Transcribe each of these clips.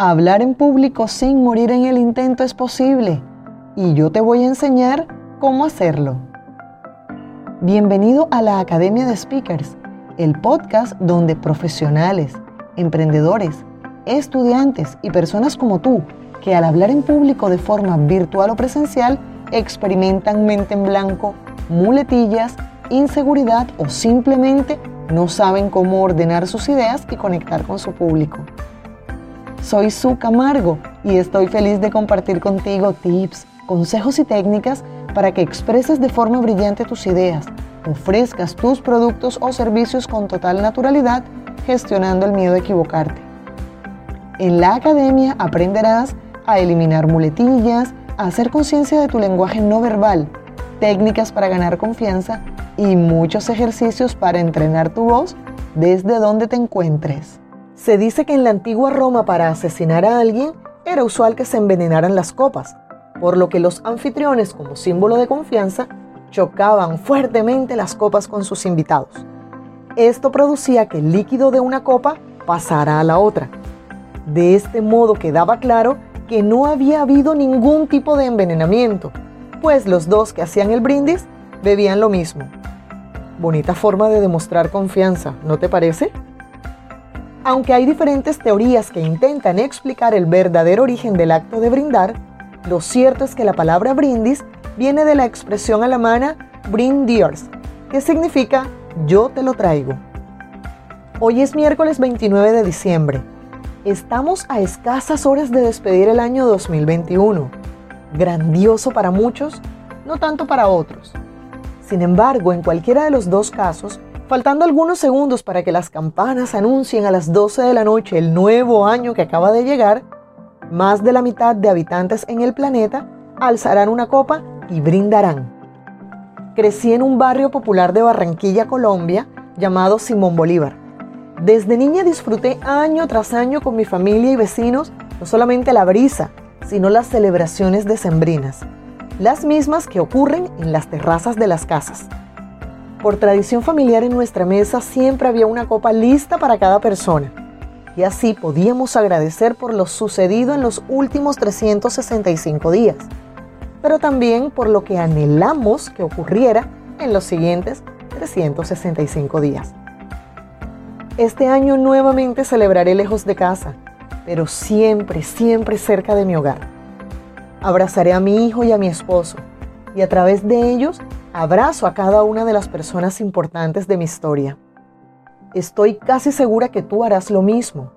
Hablar en público sin morir en el intento es posible y yo te voy a enseñar cómo hacerlo. Bienvenido a la Academia de Speakers, el podcast donde profesionales, emprendedores, estudiantes y personas como tú que al hablar en público de forma virtual o presencial experimentan mente en blanco, muletillas, inseguridad o simplemente no saben cómo ordenar sus ideas y conectar con su público. Soy Su Camargo y estoy feliz de compartir contigo tips, consejos y técnicas para que expreses de forma brillante tus ideas, ofrezcas tus productos o servicios con total naturalidad, gestionando el miedo a equivocarte. En la academia aprenderás a eliminar muletillas, a hacer conciencia de tu lenguaje no verbal, técnicas para ganar confianza y muchos ejercicios para entrenar tu voz desde donde te encuentres. Se dice que en la antigua Roma para asesinar a alguien era usual que se envenenaran las copas, por lo que los anfitriones como símbolo de confianza chocaban fuertemente las copas con sus invitados. Esto producía que el líquido de una copa pasara a la otra. De este modo quedaba claro que no había habido ningún tipo de envenenamiento, pues los dos que hacían el brindis bebían lo mismo. Bonita forma de demostrar confianza, ¿no te parece? Aunque hay diferentes teorías que intentan explicar el verdadero origen del acto de brindar, lo cierto es que la palabra brindis viene de la expresión alemana brindiers, que significa yo te lo traigo. Hoy es miércoles 29 de diciembre. Estamos a escasas horas de despedir el año 2021. Grandioso para muchos, no tanto para otros. Sin embargo, en cualquiera de los dos casos, Faltando algunos segundos para que las campanas anuncien a las 12 de la noche el nuevo año que acaba de llegar, más de la mitad de habitantes en el planeta alzarán una copa y brindarán. Crecí en un barrio popular de Barranquilla, Colombia, llamado Simón Bolívar. Desde niña disfruté año tras año con mi familia y vecinos no solamente la brisa, sino las celebraciones decembrinas, las mismas que ocurren en las terrazas de las casas. Por tradición familiar en nuestra mesa siempre había una copa lista para cada persona. Y así podíamos agradecer por lo sucedido en los últimos 365 días, pero también por lo que anhelamos que ocurriera en los siguientes 365 días. Este año nuevamente celebraré lejos de casa, pero siempre, siempre cerca de mi hogar. Abrazaré a mi hijo y a mi esposo, y a través de ellos Abrazo a cada una de las personas importantes de mi historia. Estoy casi segura que tú harás lo mismo.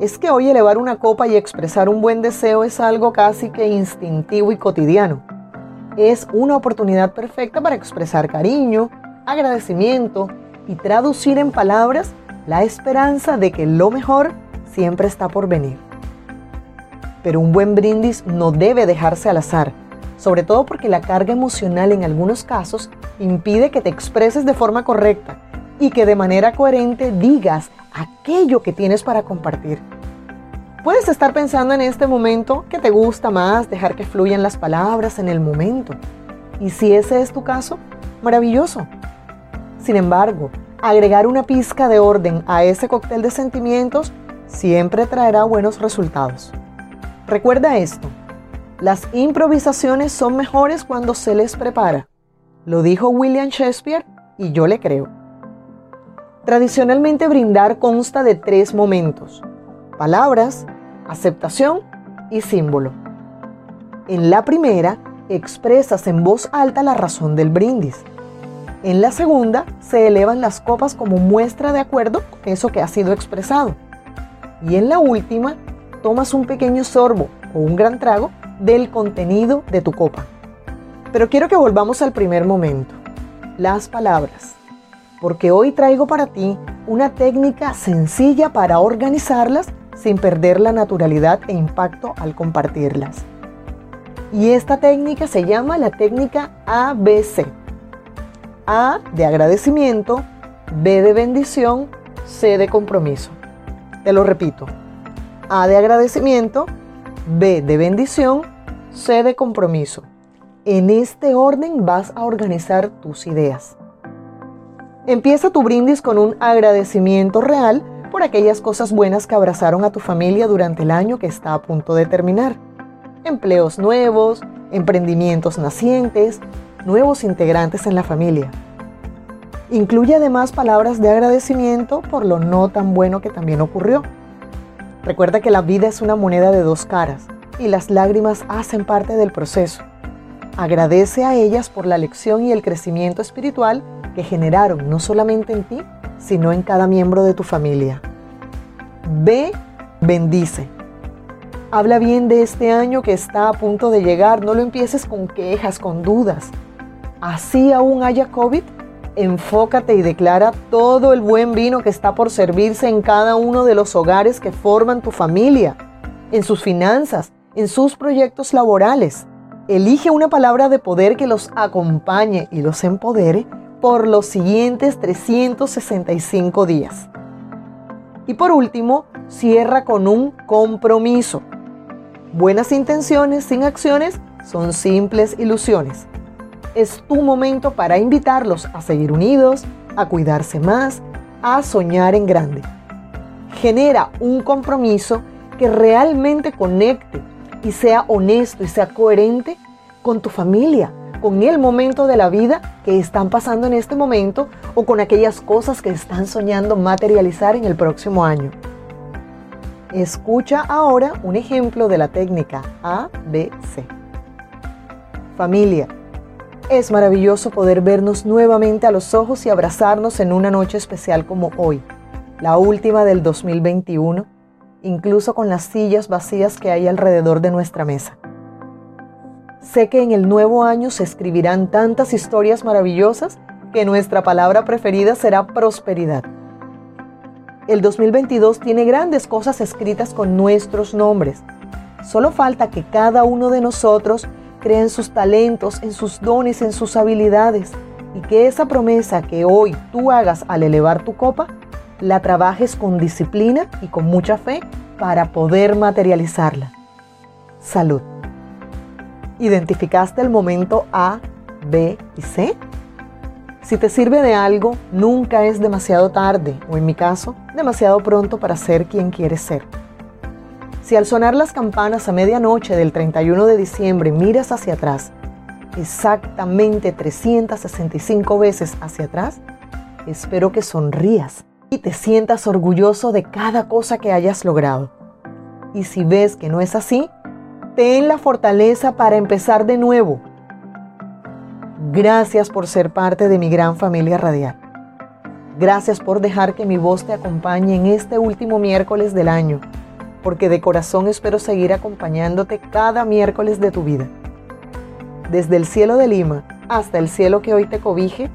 Es que hoy elevar una copa y expresar un buen deseo es algo casi que instintivo y cotidiano. Es una oportunidad perfecta para expresar cariño, agradecimiento y traducir en palabras la esperanza de que lo mejor siempre está por venir. Pero un buen brindis no debe dejarse al azar sobre todo porque la carga emocional en algunos casos impide que te expreses de forma correcta y que de manera coherente digas aquello que tienes para compartir. Puedes estar pensando en este momento que te gusta más dejar que fluyan las palabras en el momento. Y si ese es tu caso, maravilloso. Sin embargo, agregar una pizca de orden a ese cóctel de sentimientos siempre traerá buenos resultados. Recuerda esto, las improvisaciones son mejores cuando se les prepara. Lo dijo William Shakespeare y yo le creo. Tradicionalmente brindar consta de tres momentos. Palabras, aceptación y símbolo. En la primera, expresas en voz alta la razón del brindis. En la segunda, se elevan las copas como muestra de acuerdo con eso que ha sido expresado. Y en la última, tomas un pequeño sorbo o un gran trago del contenido de tu copa. Pero quiero que volvamos al primer momento, las palabras, porque hoy traigo para ti una técnica sencilla para organizarlas sin perder la naturalidad e impacto al compartirlas. Y esta técnica se llama la técnica ABC. A de agradecimiento, B de bendición, C de compromiso. Te lo repito. A de agradecimiento, B de bendición, C de compromiso. En este orden vas a organizar tus ideas. Empieza tu brindis con un agradecimiento real por aquellas cosas buenas que abrazaron a tu familia durante el año que está a punto de terminar. Empleos nuevos, emprendimientos nacientes, nuevos integrantes en la familia. Incluye además palabras de agradecimiento por lo no tan bueno que también ocurrió. Recuerda que la vida es una moneda de dos caras y las lágrimas hacen parte del proceso. Agradece a ellas por la lección y el crecimiento espiritual que generaron no solamente en ti, sino en cada miembro de tu familia. Ve, bendice. Habla bien de este año que está a punto de llegar. No lo empieces con quejas, con dudas. Así aún haya COVID, enfócate y declara todo el buen vino que está por servirse en cada uno de los hogares que forman tu familia, en sus finanzas, en sus proyectos laborales. Elige una palabra de poder que los acompañe y los empodere por los siguientes 365 días. Y por último, cierra con un compromiso. Buenas intenciones sin acciones son simples ilusiones es tu momento para invitarlos a seguir unidos, a cuidarse más, a soñar en grande. Genera un compromiso que realmente conecte y sea honesto y sea coherente con tu familia, con el momento de la vida que están pasando en este momento o con aquellas cosas que están soñando materializar en el próximo año. Escucha ahora un ejemplo de la técnica ABC. Familia, es maravilloso poder vernos nuevamente a los ojos y abrazarnos en una noche especial como hoy, la última del 2021, incluso con las sillas vacías que hay alrededor de nuestra mesa. Sé que en el nuevo año se escribirán tantas historias maravillosas que nuestra palabra preferida será prosperidad. El 2022 tiene grandes cosas escritas con nuestros nombres. Solo falta que cada uno de nosotros crea en sus talentos, en sus dones, en sus habilidades y que esa promesa que hoy tú hagas al elevar tu copa, la trabajes con disciplina y con mucha fe para poder materializarla. Salud. ¿Identificaste el momento A, B y C? Si te sirve de algo, nunca es demasiado tarde o en mi caso, demasiado pronto para ser quien quieres ser. Si al sonar las campanas a medianoche del 31 de diciembre miras hacia atrás, exactamente 365 veces hacia atrás, espero que sonrías y te sientas orgulloso de cada cosa que hayas logrado. Y si ves que no es así, ten la fortaleza para empezar de nuevo. Gracias por ser parte de mi gran familia radial. Gracias por dejar que mi voz te acompañe en este último miércoles del año porque de corazón espero seguir acompañándote cada miércoles de tu vida. Desde el cielo de Lima hasta el cielo que hoy te cobije,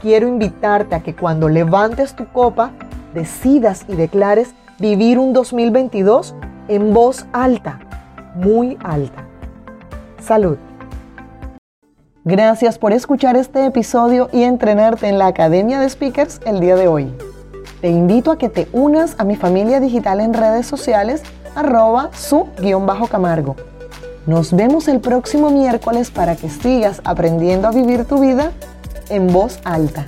quiero invitarte a que cuando levantes tu copa, decidas y declares vivir un 2022 en voz alta, muy alta. Salud. Gracias por escuchar este episodio y entrenarte en la Academia de Speakers el día de hoy. Te invito a que te unas a mi familia digital en redes sociales arroba su-camargo. Nos vemos el próximo miércoles para que sigas aprendiendo a vivir tu vida en voz alta.